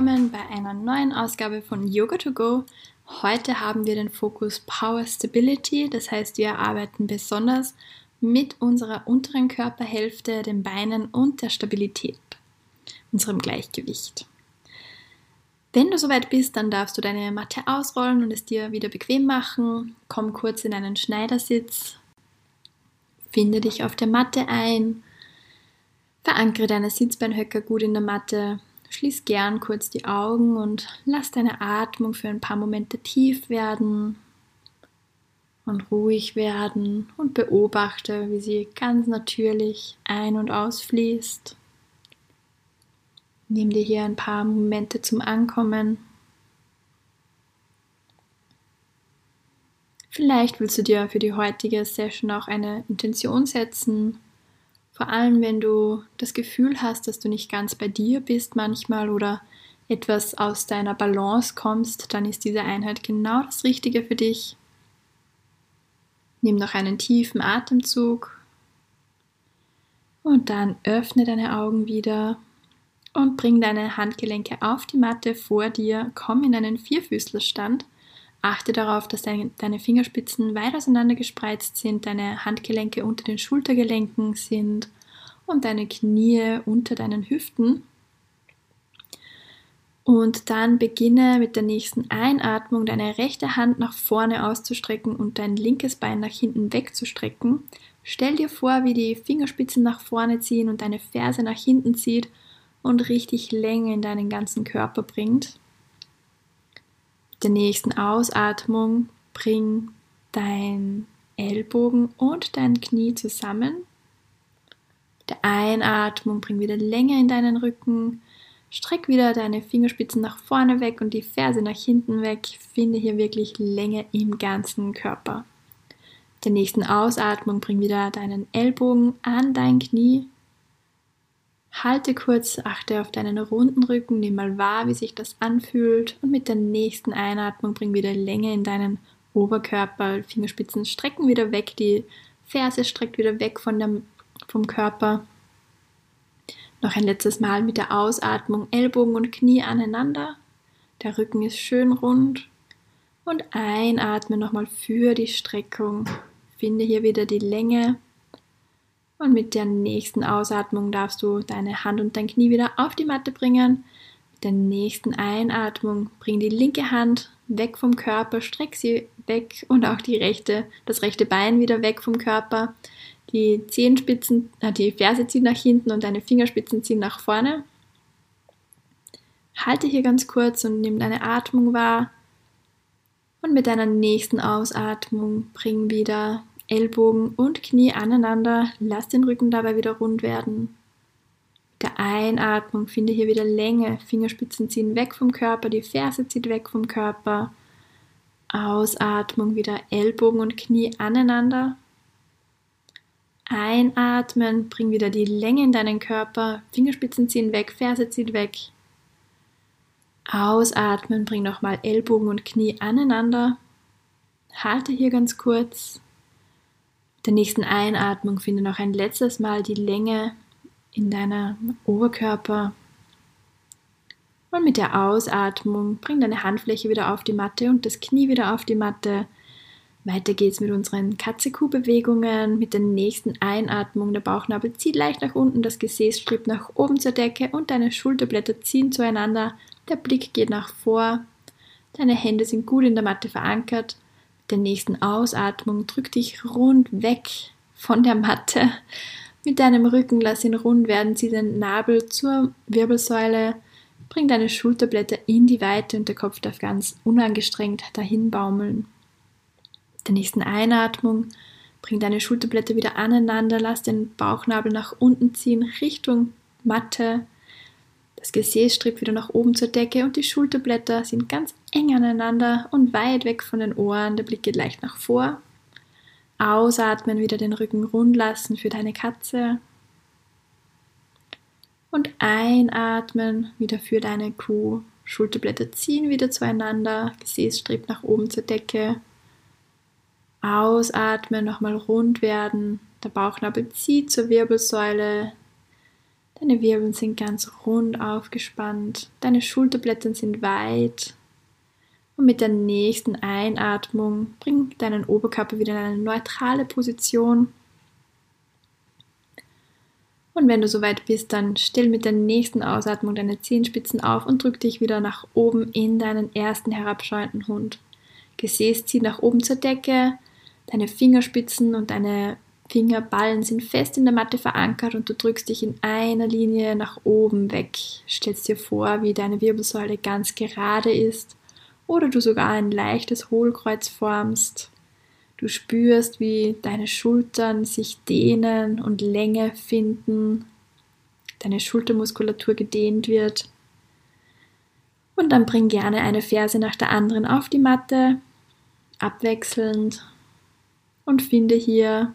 Willkommen bei einer neuen Ausgabe von Yoga to Go. Heute haben wir den Fokus Power Stability, das heißt, wir arbeiten besonders mit unserer unteren Körperhälfte, den Beinen und der Stabilität, unserem Gleichgewicht. Wenn du soweit bist, dann darfst du deine Matte ausrollen und es dir wieder bequem machen. Komm kurz in einen Schneidersitz. Finde dich auf der Matte ein. Verankere deine Sitzbeinhöcker gut in der Matte Schließ gern kurz die Augen und lass deine Atmung für ein paar Momente tief werden und ruhig werden und beobachte, wie sie ganz natürlich ein- und ausfließt. Nimm dir hier ein paar Momente zum Ankommen. Vielleicht willst du dir für die heutige Session auch eine Intention setzen vor allem, wenn du das Gefühl hast, dass du nicht ganz bei dir bist manchmal oder etwas aus deiner Balance kommst, dann ist diese Einheit genau das Richtige für dich. Nimm noch einen tiefen Atemzug und dann öffne deine Augen wieder und bring deine Handgelenke auf die Matte vor dir. Komm in einen Vierfüßlerstand. Achte darauf, dass deine Fingerspitzen weit auseinander gespreizt sind, deine Handgelenke unter den Schultergelenken sind und deine Knie unter deinen Hüften. Und dann beginne mit der nächsten Einatmung deine rechte Hand nach vorne auszustrecken und dein linkes Bein nach hinten wegzustrecken. Stell dir vor, wie die Fingerspitzen nach vorne ziehen und deine Ferse nach hinten zieht und richtig Länge in deinen ganzen Körper bringt der nächsten Ausatmung bring dein Ellbogen und dein Knie zusammen. Der Einatmung bring wieder Länge in deinen Rücken. Streck wieder deine Fingerspitzen nach vorne weg und die Ferse nach hinten weg. Finde hier wirklich Länge im ganzen Körper. Der nächsten Ausatmung bring wieder deinen Ellbogen an dein Knie Halte kurz, achte auf deinen runden Rücken, nimm mal wahr, wie sich das anfühlt und mit der nächsten Einatmung bring wieder Länge in deinen Oberkörper, Fingerspitzen strecken wieder weg, die Ferse streckt wieder weg von dem, vom Körper. Noch ein letztes Mal mit der Ausatmung Ellbogen und Knie aneinander. Der Rücken ist schön rund. Und einatme nochmal für die Streckung. Finde hier wieder die Länge und mit der nächsten Ausatmung darfst du deine Hand und dein Knie wieder auf die Matte bringen. Mit der nächsten Einatmung bring die linke Hand weg vom Körper, streck sie weg und auch die rechte, das rechte Bein wieder weg vom Körper. Die Zehenspitzen, äh, die Ferse ziehen nach hinten und deine Fingerspitzen ziehen nach vorne. Halte hier ganz kurz und nimm deine Atmung wahr. Und mit deiner nächsten Ausatmung bring wieder Ellbogen und Knie aneinander. Lass den Rücken dabei wieder rund werden. Mit der Einatmung finde hier wieder Länge. Fingerspitzen ziehen weg vom Körper, die Ferse zieht weg vom Körper. Ausatmung wieder Ellbogen und Knie aneinander. Einatmen, bring wieder die Länge in deinen Körper. Fingerspitzen ziehen weg, Ferse zieht weg. Ausatmen, bring nochmal Ellbogen und Knie aneinander. Halte hier ganz kurz der nächsten Einatmung finde noch ein letztes Mal die Länge in deiner Oberkörper. Und mit der Ausatmung bring deine Handfläche wieder auf die Matte und das Knie wieder auf die Matte. Weiter geht's mit unseren Katze-Kuh-Bewegungen. Mit der nächsten Einatmung der Bauchnabel zieht leicht nach unten, das Gesäß strebt nach oben zur Decke und deine Schulterblätter ziehen zueinander. Der Blick geht nach vor. Deine Hände sind gut in der Matte verankert der nächsten Ausatmung drück dich rund weg von der Matte. Mit deinem Rücken lass ihn rund werden, zieh den Nabel zur Wirbelsäule, bring deine Schulterblätter in die Weite und der Kopf darf ganz unangestrengt dahin baumeln. Der nächsten Einatmung bring deine Schulterblätter wieder aneinander, lass den Bauchnabel nach unten ziehen, Richtung Matte. Das Gesäß strebt wieder nach oben zur Decke und die Schulterblätter sind ganz eng aneinander und weit weg von den Ohren. Der Blick geht leicht nach vor. Ausatmen, wieder den Rücken rund lassen für deine Katze. Und einatmen, wieder für deine Kuh. Schulterblätter ziehen wieder zueinander, Gesäß strebt nach oben zur Decke. Ausatmen, nochmal rund werden. Der Bauchnabel zieht zur Wirbelsäule. Deine Wirbeln sind ganz rund aufgespannt. Deine Schulterblätter sind weit. Und mit der nächsten Einatmung bring deinen Oberkörper wieder in eine neutrale Position. Und wenn du soweit bist, dann stell mit der nächsten Ausatmung deine Zehenspitzen auf und drück dich wieder nach oben in deinen ersten herabschauenden Hund. Gesäß zieht nach oben zur Decke, deine Fingerspitzen und deine Fingerballen sind fest in der Matte verankert und du drückst dich in einer Linie nach oben weg. Stellst dir vor, wie deine Wirbelsäule ganz gerade ist oder du sogar ein leichtes Hohlkreuz formst. Du spürst, wie deine Schultern sich dehnen und Länge finden, deine Schultermuskulatur gedehnt wird. Und dann bring gerne eine Ferse nach der anderen auf die Matte, abwechselnd und finde hier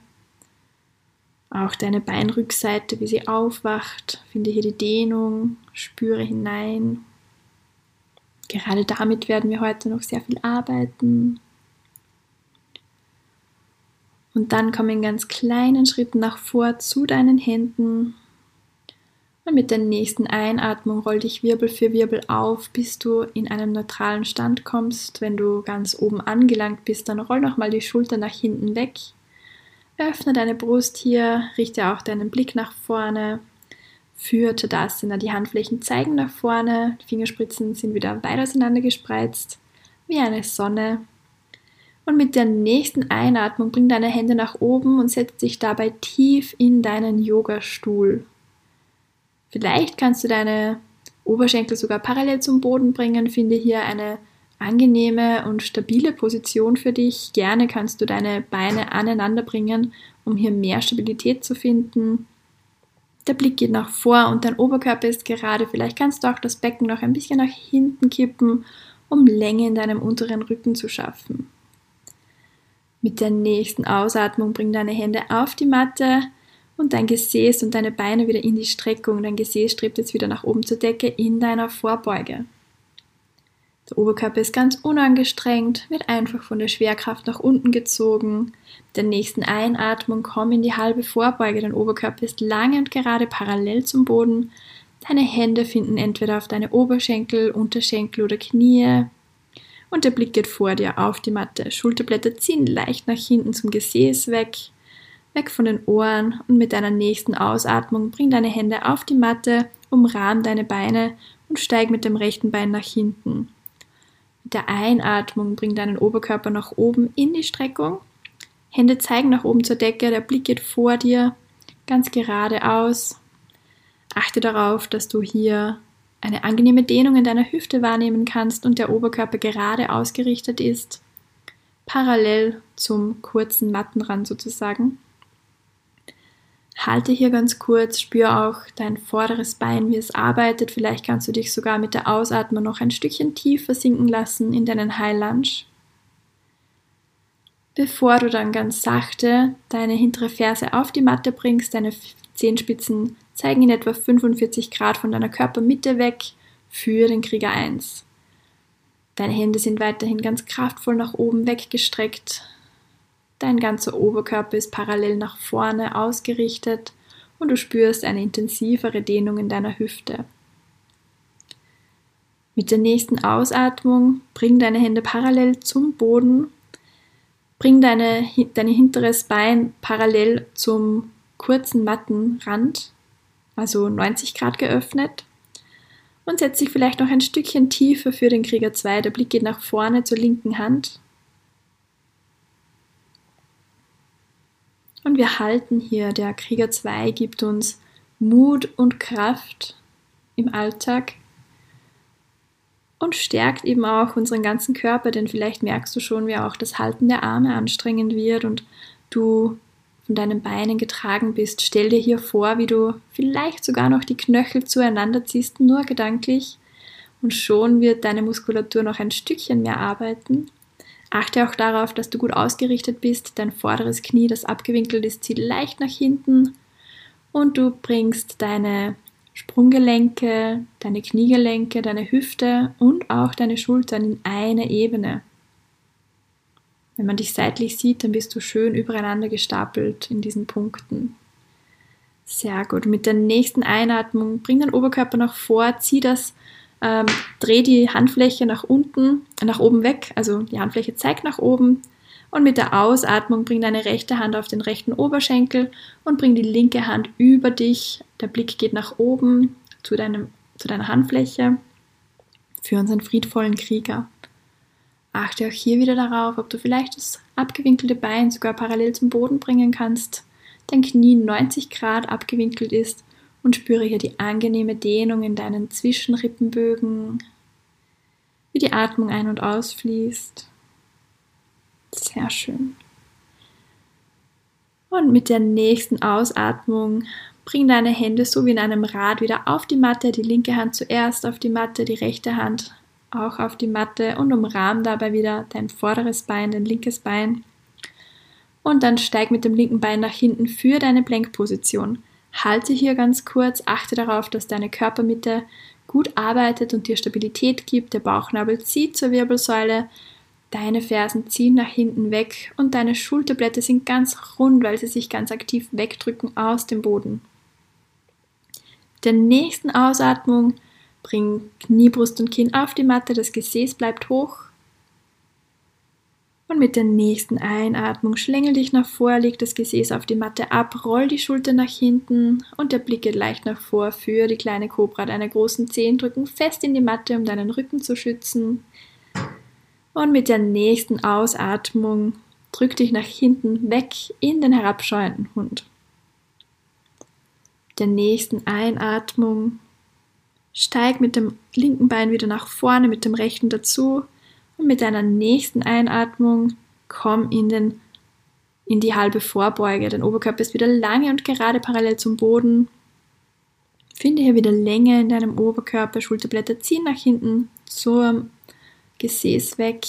auch deine Beinrückseite, wie sie aufwacht. Finde hier die Dehnung, spüre hinein. Gerade damit werden wir heute noch sehr viel arbeiten. Und dann komm in ganz kleinen Schritten nach vor zu deinen Händen. Und mit der nächsten Einatmung roll dich Wirbel für Wirbel auf, bis du in einen neutralen Stand kommst. Wenn du ganz oben angelangt bist, dann roll nochmal die Schulter nach hinten weg. Öffne deine Brust hier, richte auch deinen Blick nach vorne. Für Tadasana, die Handflächen zeigen nach vorne, die Fingerspitzen sind wieder weit auseinander gespreizt, wie eine Sonne. Und mit der nächsten Einatmung bring deine Hände nach oben und setz dich dabei tief in deinen Yoga-Stuhl. Vielleicht kannst du deine Oberschenkel sogar parallel zum Boden bringen. Finde hier eine angenehme und stabile Position für dich. Gerne kannst du deine Beine aneinander bringen, um hier mehr Stabilität zu finden. Der Blick geht nach vor und dein Oberkörper ist gerade. Vielleicht kannst du auch das Becken noch ein bisschen nach hinten kippen, um Länge in deinem unteren Rücken zu schaffen. Mit der nächsten Ausatmung bring deine Hände auf die Matte und dein Gesäß und deine Beine wieder in die Streckung. Dein Gesäß strebt jetzt wieder nach oben zur Decke in deiner Vorbeuge. Der Oberkörper ist ganz unangestrengt, wird einfach von der Schwerkraft nach unten gezogen. Mit der nächsten Einatmung komm in die halbe Vorbeuge. Dein Oberkörper ist lang und gerade parallel zum Boden. Deine Hände finden entweder auf deine Oberschenkel, Unterschenkel oder Knie und der Blick geht vor dir auf die Matte. Schulterblätter ziehen leicht nach hinten zum Gesäß weg, weg von den Ohren und mit deiner nächsten Ausatmung bring deine Hände auf die Matte, umrahm deine Beine und steig mit dem rechten Bein nach hinten. Der Einatmung bring deinen Oberkörper nach oben in die Streckung. Hände zeigen nach oben zur Decke, der Blick geht vor dir, ganz geradeaus. Achte darauf, dass du hier eine angenehme Dehnung in deiner Hüfte wahrnehmen kannst und der Oberkörper gerade ausgerichtet ist, parallel zum kurzen Mattenrand sozusagen. Halte hier ganz kurz, spür auch dein vorderes Bein, wie es arbeitet. Vielleicht kannst du dich sogar mit der Ausatmung noch ein Stückchen tiefer sinken lassen in deinen High Lunge. Bevor du dann ganz sachte deine hintere Ferse auf die Matte bringst, deine Zehenspitzen zeigen in etwa 45 Grad von deiner Körpermitte weg für den Krieger 1. Deine Hände sind weiterhin ganz kraftvoll nach oben weggestreckt. Dein ganzer Oberkörper ist parallel nach vorne ausgerichtet und du spürst eine intensivere Dehnung in deiner Hüfte. Mit der nächsten Ausatmung bring deine Hände parallel zum Boden, bring deine, dein hinteres Bein parallel zum kurzen Mattenrand also 90 Grad geöffnet. Und setz dich vielleicht noch ein Stückchen tiefer für den Krieger 2. Der Blick geht nach vorne zur linken Hand. Und wir halten hier. Der Krieger 2 gibt uns Mut und Kraft im Alltag und stärkt eben auch unseren ganzen Körper, denn vielleicht merkst du schon, wie auch das Halten der Arme anstrengend wird und du von deinen Beinen getragen bist. Stell dir hier vor, wie du vielleicht sogar noch die Knöchel zueinander ziehst, nur gedanklich. Und schon wird deine Muskulatur noch ein Stückchen mehr arbeiten. Achte auch darauf, dass du gut ausgerichtet bist. Dein vorderes Knie, das abgewinkelt ist, zieht leicht nach hinten. Und du bringst deine Sprunggelenke, deine Kniegelenke, deine Hüfte und auch deine Schultern in eine Ebene. Wenn man dich seitlich sieht, dann bist du schön übereinander gestapelt in diesen Punkten. Sehr gut. Mit der nächsten Einatmung bring den Oberkörper nach vor, zieh das, ähm, dreh die Handfläche nach unten, nach oben weg, also die Handfläche zeigt nach oben, und mit der Ausatmung bring deine rechte Hand auf den rechten Oberschenkel und bring die linke Hand über dich. Der Blick geht nach oben zu, deinem, zu deiner Handfläche für unseren friedvollen Krieger. Achte auch hier wieder darauf, ob du vielleicht das abgewinkelte Bein sogar parallel zum Boden bringen kannst, dein Knie 90 Grad abgewinkelt ist und spüre hier die angenehme Dehnung in deinen Zwischenrippenbögen, wie die Atmung ein- und ausfließt. Sehr schön. Und mit der nächsten Ausatmung bring deine Hände so wie in einem Rad wieder auf die Matte, die linke Hand zuerst auf die Matte, die rechte Hand auch auf die Matte und umrahm dabei wieder dein vorderes Bein, dein linkes Bein. Und dann steig mit dem linken Bein nach hinten für deine Blenkposition. Halte hier ganz kurz, achte darauf, dass deine Körpermitte gut arbeitet und dir Stabilität gibt. Der Bauchnabel zieht zur Wirbelsäule, Deine Fersen ziehen nach hinten weg und deine Schulterblätter sind ganz rund, weil sie sich ganz aktiv wegdrücken aus dem Boden. Der nächsten Ausatmung bring Knie, Brust und Kinn auf die Matte, das Gesäß bleibt hoch. Und mit der nächsten Einatmung schlängel dich nach vor, leg das Gesäß auf die Matte ab, roll die Schulter nach hinten und der Blick geht leicht nach vor für die kleine Kobra. Deine großen Zehen drücken fest in die Matte, um deinen Rücken zu schützen. Und mit der nächsten Ausatmung drück dich nach hinten weg in den herabschauenden Hund. Der nächsten Einatmung steig mit dem linken Bein wieder nach vorne, mit dem rechten dazu und mit deiner nächsten Einatmung komm in den in die halbe Vorbeuge. Dein Oberkörper ist wieder lange und gerade parallel zum Boden. Finde hier wieder Länge in deinem Oberkörper, Schulterblätter ziehen nach hinten zur Gesäß weg.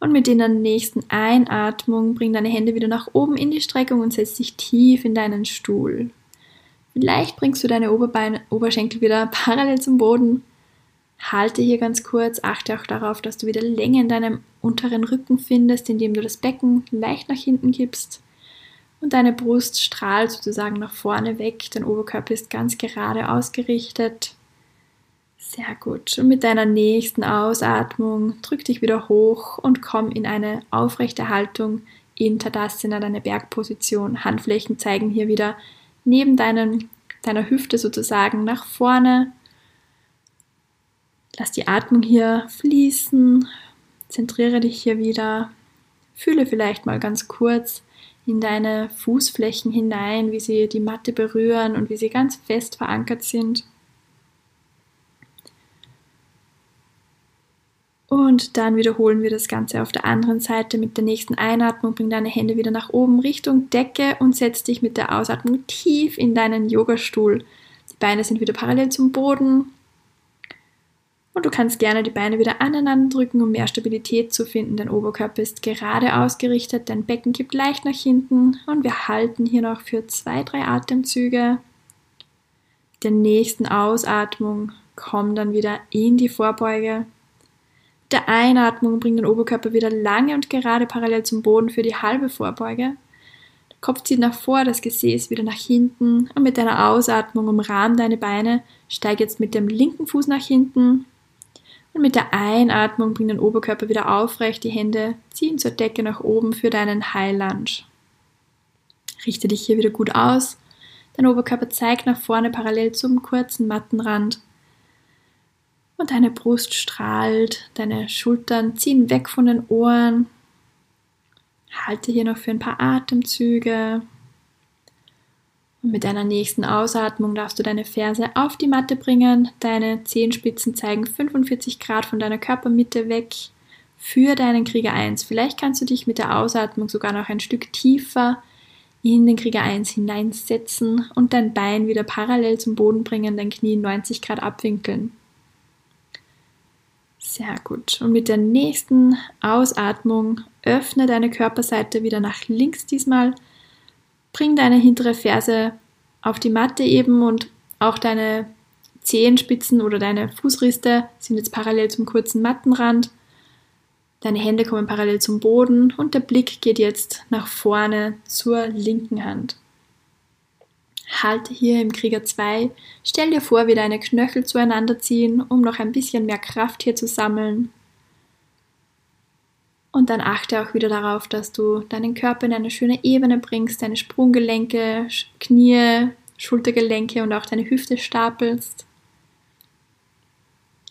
Und mit der nächsten Einatmung bring deine Hände wieder nach oben in die Streckung und setz dich tief in deinen Stuhl. Vielleicht bringst du deine Oberbeine, Oberschenkel wieder parallel zum Boden. Halte hier ganz kurz, achte auch darauf, dass du wieder Länge in deinem unteren Rücken findest, indem du das Becken leicht nach hinten gibst. Und deine Brust strahlt sozusagen nach vorne weg, dein Oberkörper ist ganz gerade ausgerichtet. Sehr gut. Und mit deiner nächsten Ausatmung drück dich wieder hoch und komm in eine aufrechte Haltung in Tadasana, deine Bergposition. Handflächen zeigen hier wieder neben deinen, deiner Hüfte sozusagen nach vorne. Lass die Atmung hier fließen. Zentriere dich hier wieder. Fühle vielleicht mal ganz kurz in deine Fußflächen hinein, wie sie die Matte berühren und wie sie ganz fest verankert sind. Und dann wiederholen wir das Ganze auf der anderen Seite mit der nächsten Einatmung. Bring deine Hände wieder nach oben Richtung Decke und setz dich mit der Ausatmung tief in deinen Yogastuhl. Die Beine sind wieder parallel zum Boden. Und du kannst gerne die Beine wieder aneinander drücken, um mehr Stabilität zu finden. Dein Oberkörper ist gerade ausgerichtet, dein Becken kippt leicht nach hinten und wir halten hier noch für zwei, drei Atemzüge. Der nächsten Ausatmung komm dann wieder in die Vorbeuge der Einatmung bringt den Oberkörper wieder lange und gerade parallel zum Boden für die halbe Vorbeuge. Der Kopf zieht nach vor, das Gesäß wieder nach hinten und mit deiner Ausatmung umrahm deine Beine. Steig jetzt mit dem linken Fuß nach hinten und mit der Einatmung bring den Oberkörper wieder aufrecht, die Hände ziehen zur Decke nach oben für deinen High Lunge. Richte dich hier wieder gut aus. Dein Oberkörper zeigt nach vorne parallel zum kurzen Mattenrand und deine Brust strahlt, deine Schultern ziehen weg von den Ohren. Halte hier noch für ein paar Atemzüge. Mit deiner nächsten Ausatmung darfst du deine Ferse auf die Matte bringen. Deine Zehenspitzen zeigen 45 Grad von deiner Körpermitte weg. für deinen Krieger 1. Vielleicht kannst du dich mit der Ausatmung sogar noch ein Stück tiefer in den Krieger 1 hineinsetzen und dein Bein wieder parallel zum Boden bringen, dein Knie 90 Grad abwinkeln. Sehr gut. Und mit der nächsten Ausatmung öffne deine Körperseite wieder nach links diesmal. Bring deine hintere Ferse auf die Matte eben und auch deine Zehenspitzen oder deine Fußriste sind jetzt parallel zum kurzen Mattenrand. Deine Hände kommen parallel zum Boden und der Blick geht jetzt nach vorne zur linken Hand. Halte hier im Krieger 2. Stell dir vor, wie deine Knöchel zueinander ziehen, um noch ein bisschen mehr Kraft hier zu sammeln. Und dann achte auch wieder darauf, dass du deinen Körper in eine schöne Ebene bringst, deine Sprunggelenke, Knie, Schultergelenke und auch deine Hüfte stapelst.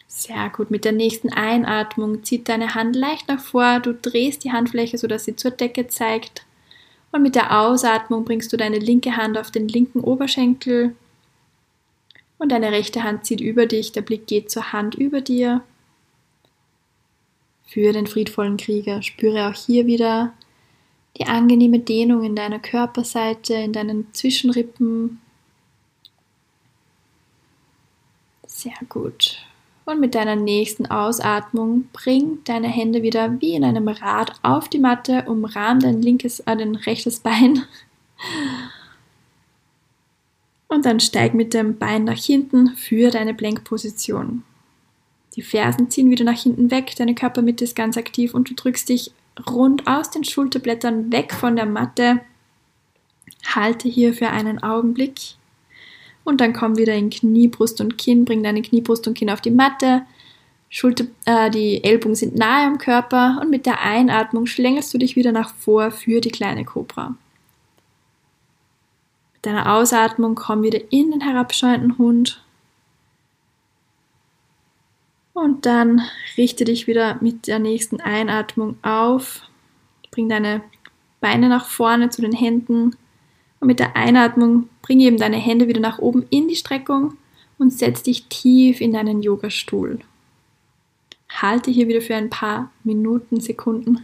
Sehr gut. Mit der nächsten Einatmung zieht deine Hand leicht nach vor. Du drehst die Handfläche, sodass sie zur Decke zeigt. Und mit der Ausatmung bringst du deine linke Hand auf den linken Oberschenkel. Und deine rechte Hand zieht über dich. Der Blick geht zur Hand über dir. Für den friedvollen Krieger. Spüre auch hier wieder die angenehme Dehnung in deiner Körperseite, in deinen Zwischenrippen. Sehr gut. Und mit deiner nächsten Ausatmung bring deine Hände wieder wie in einem Rad auf die Matte, umrahm dein linkes, äh, dein rechtes Bein. Und dann steig mit dem Bein nach hinten für deine Blenkposition. Die Fersen ziehen wieder nach hinten weg, deine Körpermitte ist ganz aktiv und du drückst dich rund aus den Schulterblättern weg von der Matte. Halte hier für einen Augenblick und dann komm wieder in Knie, Brust und Kinn, bring deine Knie, Brust und Kinn auf die Matte. Schulter, äh, die Ellbogen sind nahe am Körper und mit der Einatmung schlängelst du dich wieder nach vor für die kleine Kobra. Mit deiner Ausatmung komm wieder in den herabschauenden Hund. Und dann richte dich wieder mit der nächsten Einatmung auf. Bring deine Beine nach vorne zu den Händen und mit der Einatmung bring eben deine Hände wieder nach oben in die Streckung und setz dich tief in deinen Yogastuhl. Halte hier wieder für ein paar Minuten, Sekunden.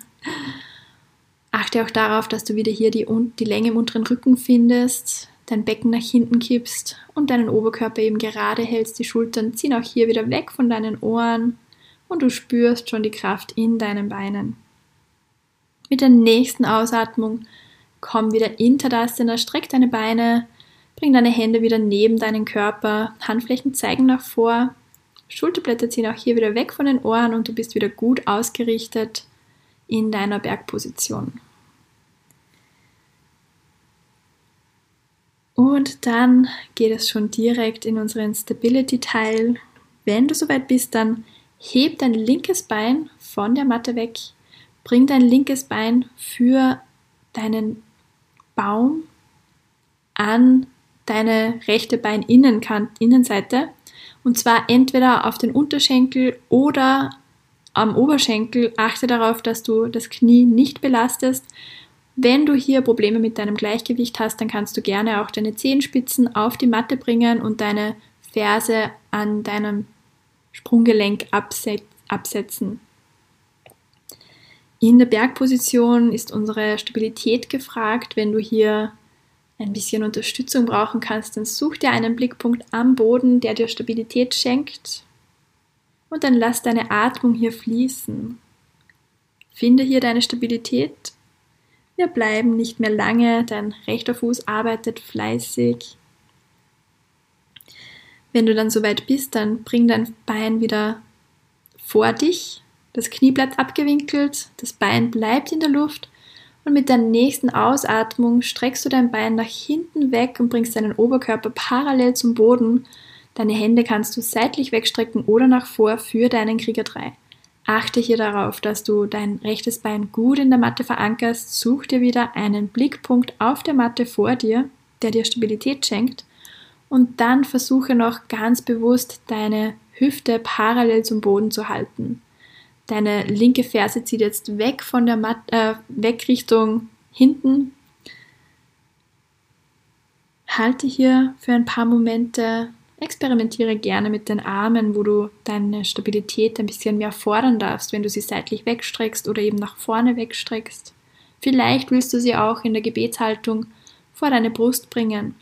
Achte auch darauf, dass du wieder hier die, die Länge im unteren Rücken findest, dein Becken nach hinten kippst und deinen Oberkörper eben gerade hältst. Die Schultern ziehen auch hier wieder weg von deinen Ohren und du spürst schon die Kraft in deinen Beinen. Mit der nächsten Ausatmung Komm wieder in Tadasana, streck deine Beine, bring deine Hände wieder neben deinen Körper, Handflächen zeigen nach vor, Schulterblätter ziehen auch hier wieder weg von den Ohren und du bist wieder gut ausgerichtet in deiner Bergposition. Und dann geht es schon direkt in unseren Stability-Teil. Wenn du soweit bist, dann heb dein linkes Bein von der Matte weg, bring dein linkes Bein für deinen Baum an deine rechte Beininnenseite und zwar entweder auf den Unterschenkel oder am Oberschenkel. Achte darauf, dass du das Knie nicht belastest. Wenn du hier Probleme mit deinem Gleichgewicht hast, dann kannst du gerne auch deine Zehenspitzen auf die Matte bringen und deine Ferse an deinem Sprunggelenk absetzen. In der Bergposition ist unsere Stabilität gefragt. Wenn du hier ein bisschen Unterstützung brauchen kannst, dann such dir einen Blickpunkt am Boden, der dir Stabilität schenkt. Und dann lass deine Atmung hier fließen. Finde hier deine Stabilität. Wir bleiben nicht mehr lange, dein rechter Fuß arbeitet fleißig. Wenn du dann soweit bist, dann bring dein Bein wieder vor dich das Knie bleibt abgewinkelt, das Bein bleibt in der Luft und mit der nächsten Ausatmung streckst du dein Bein nach hinten weg und bringst deinen Oberkörper parallel zum Boden. Deine Hände kannst du seitlich wegstrecken oder nach vor für deinen Krieger 3. Achte hier darauf, dass du dein rechtes Bein gut in der Matte verankerst. Such dir wieder einen Blickpunkt auf der Matte vor dir, der dir Stabilität schenkt. Und dann versuche noch ganz bewusst deine Hüfte parallel zum Boden zu halten. Deine linke Ferse zieht jetzt weg von der Mat äh, weg Richtung hinten. Halte hier für ein paar Momente. Experimentiere gerne mit den Armen, wo du deine Stabilität ein bisschen mehr fordern darfst, wenn du sie seitlich wegstreckst oder eben nach vorne wegstreckst. Vielleicht willst du sie auch in der Gebetshaltung vor deine Brust bringen.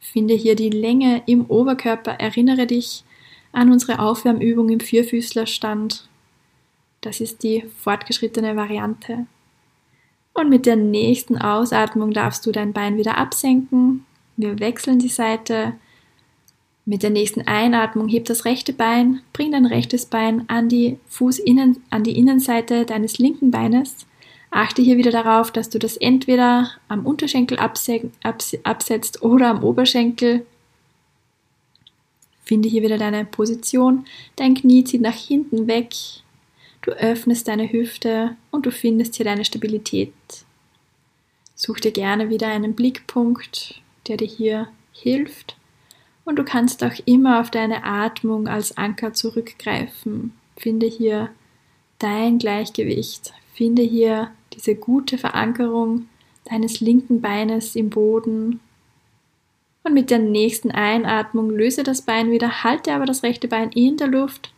Finde hier die Länge im Oberkörper. Erinnere dich an unsere Aufwärmübung im Vierfüßlerstand. Das ist die fortgeschrittene Variante. Und mit der nächsten Ausatmung darfst du dein Bein wieder absenken. Wir wechseln die Seite. Mit der nächsten Einatmung heb das rechte Bein, bring dein rechtes Bein an die Fußinnen, an die Innenseite deines linken Beines. Achte hier wieder darauf, dass du das entweder am Unterschenkel absetzt oder am Oberschenkel. Finde hier wieder deine Position. Dein Knie zieht nach hinten weg. Du öffnest deine Hüfte und du findest hier deine Stabilität. Such dir gerne wieder einen Blickpunkt, der dir hier hilft. Und du kannst auch immer auf deine Atmung als Anker zurückgreifen. Finde hier dein Gleichgewicht. Finde hier diese gute Verankerung deines linken Beines im Boden. Und mit der nächsten Einatmung löse das Bein wieder, halte aber das rechte Bein in der Luft.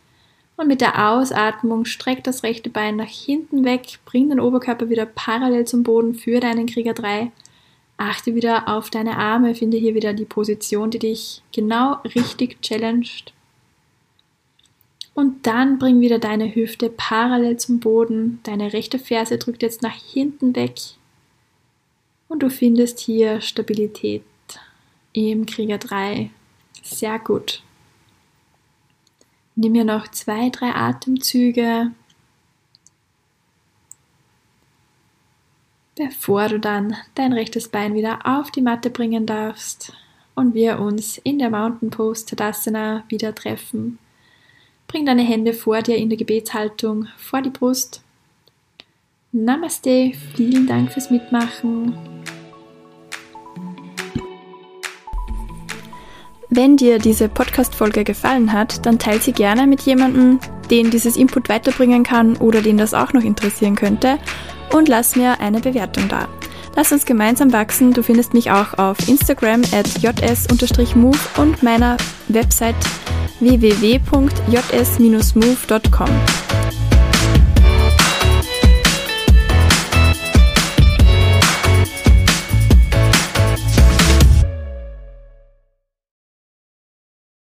Und mit der Ausatmung streck das rechte Bein nach hinten weg, bring den Oberkörper wieder parallel zum Boden für deinen Krieger 3 Achte wieder auf deine Arme, finde hier wieder die Position, die dich genau richtig challenged. Und dann bring wieder deine Hüfte parallel zum Boden. Deine rechte Ferse drückt jetzt nach hinten weg. Und du findest hier Stabilität im Krieger 3. Sehr gut. Nimm hier noch zwei, drei Atemzüge. Bevor du dann dein rechtes Bein wieder auf die Matte bringen darfst und wir uns in der Mountain Pose Tadasana wieder treffen. Bring deine Hände vor dir in der Gebetshaltung vor die Brust. Namaste, vielen Dank fürs Mitmachen. Wenn dir diese Podcast-Folge gefallen hat, dann teile sie gerne mit jemandem, den dieses Input weiterbringen kann oder den das auch noch interessieren könnte und lass mir eine Bewertung da. Lass uns gemeinsam wachsen. Du findest mich auch auf Instagram at js-move und meiner Website www.js-move.com.